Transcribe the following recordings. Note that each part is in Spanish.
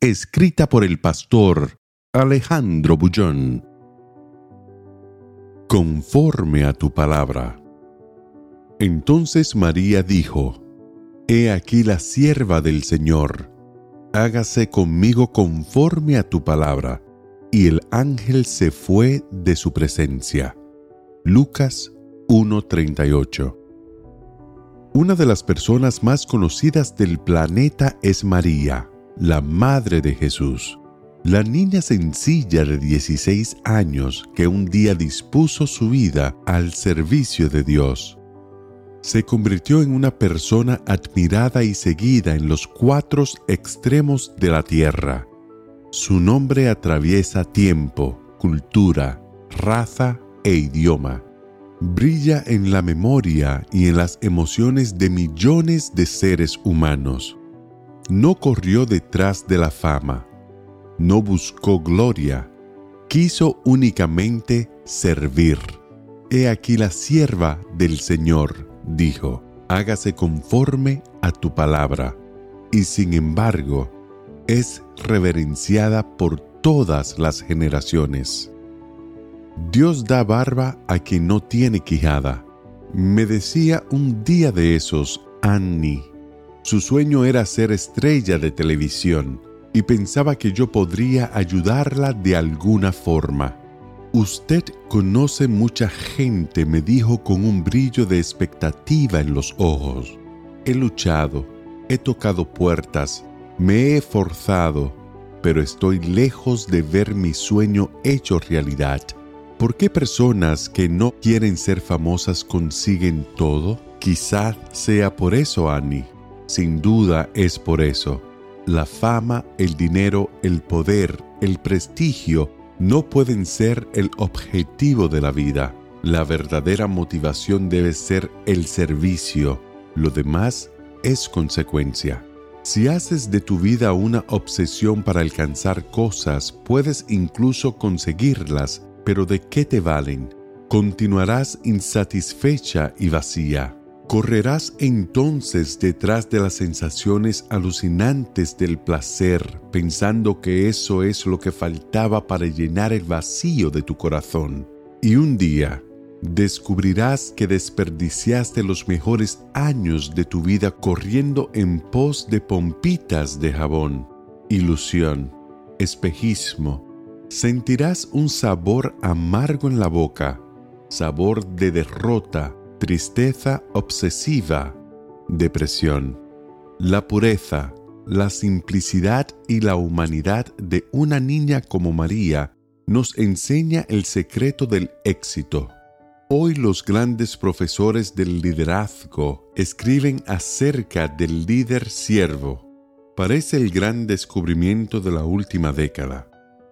Escrita por el pastor Alejandro Bullón. Conforme a tu palabra. Entonces María dijo, He aquí la sierva del Señor, hágase conmigo conforme a tu palabra. Y el ángel se fue de su presencia. Lucas 1:38 Una de las personas más conocidas del planeta es María, la Madre de Jesús, la niña sencilla de 16 años que un día dispuso su vida al servicio de Dios se convirtió en una persona admirada y seguida en los cuatro extremos de la tierra. Su nombre atraviesa tiempo, cultura, raza e idioma. Brilla en la memoria y en las emociones de millones de seres humanos. No corrió detrás de la fama, no buscó gloria, quiso únicamente servir. He aquí la sierva del Señor dijo, hágase conforme a tu palabra, y sin embargo es reverenciada por todas las generaciones. Dios da barba a quien no tiene quijada. Me decía un día de esos Annie. Su sueño era ser estrella de televisión y pensaba que yo podría ayudarla de alguna forma. Usted conoce mucha gente, me dijo con un brillo de expectativa en los ojos. He luchado, he tocado puertas, me he forzado, pero estoy lejos de ver mi sueño hecho realidad. ¿Por qué personas que no quieren ser famosas consiguen todo? Quizás sea por eso, Annie. Sin duda es por eso. La fama, el dinero, el poder, el prestigio no pueden ser el objetivo de la vida. La verdadera motivación debe ser el servicio. Lo demás es consecuencia. Si haces de tu vida una obsesión para alcanzar cosas, puedes incluso conseguirlas, pero ¿de qué te valen? Continuarás insatisfecha y vacía. Correrás entonces detrás de las sensaciones alucinantes del placer, pensando que eso es lo que faltaba para llenar el vacío de tu corazón. Y un día descubrirás que desperdiciaste los mejores años de tu vida corriendo en pos de pompitas de jabón, ilusión, espejismo. Sentirás un sabor amargo en la boca, sabor de derrota, tristeza obsesiva, depresión. La pureza, la simplicidad y la humanidad de una niña como María nos enseña el secreto del éxito. Hoy los grandes profesores del liderazgo escriben acerca del líder siervo. Parece el gran descubrimiento de la última década.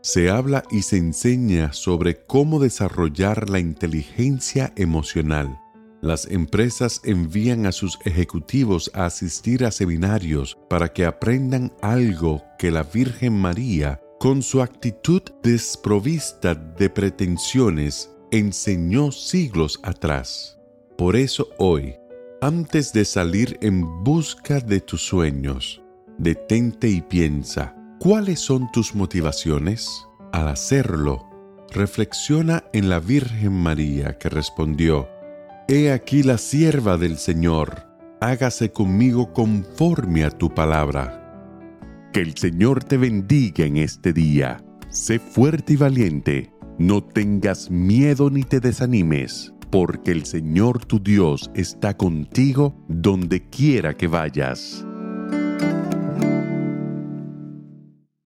Se habla y se enseña sobre cómo desarrollar la inteligencia emocional las empresas envían a sus ejecutivos a asistir a seminarios para que aprendan algo que la Virgen María, con su actitud desprovista de pretensiones, enseñó siglos atrás. Por eso hoy, antes de salir en busca de tus sueños, detente y piensa, ¿cuáles son tus motivaciones? Al hacerlo, reflexiona en la Virgen María que respondió, He aquí la sierva del Señor, hágase conmigo conforme a tu palabra. Que el Señor te bendiga en este día. Sé fuerte y valiente, no tengas miedo ni te desanimes, porque el Señor tu Dios está contigo donde quiera que vayas.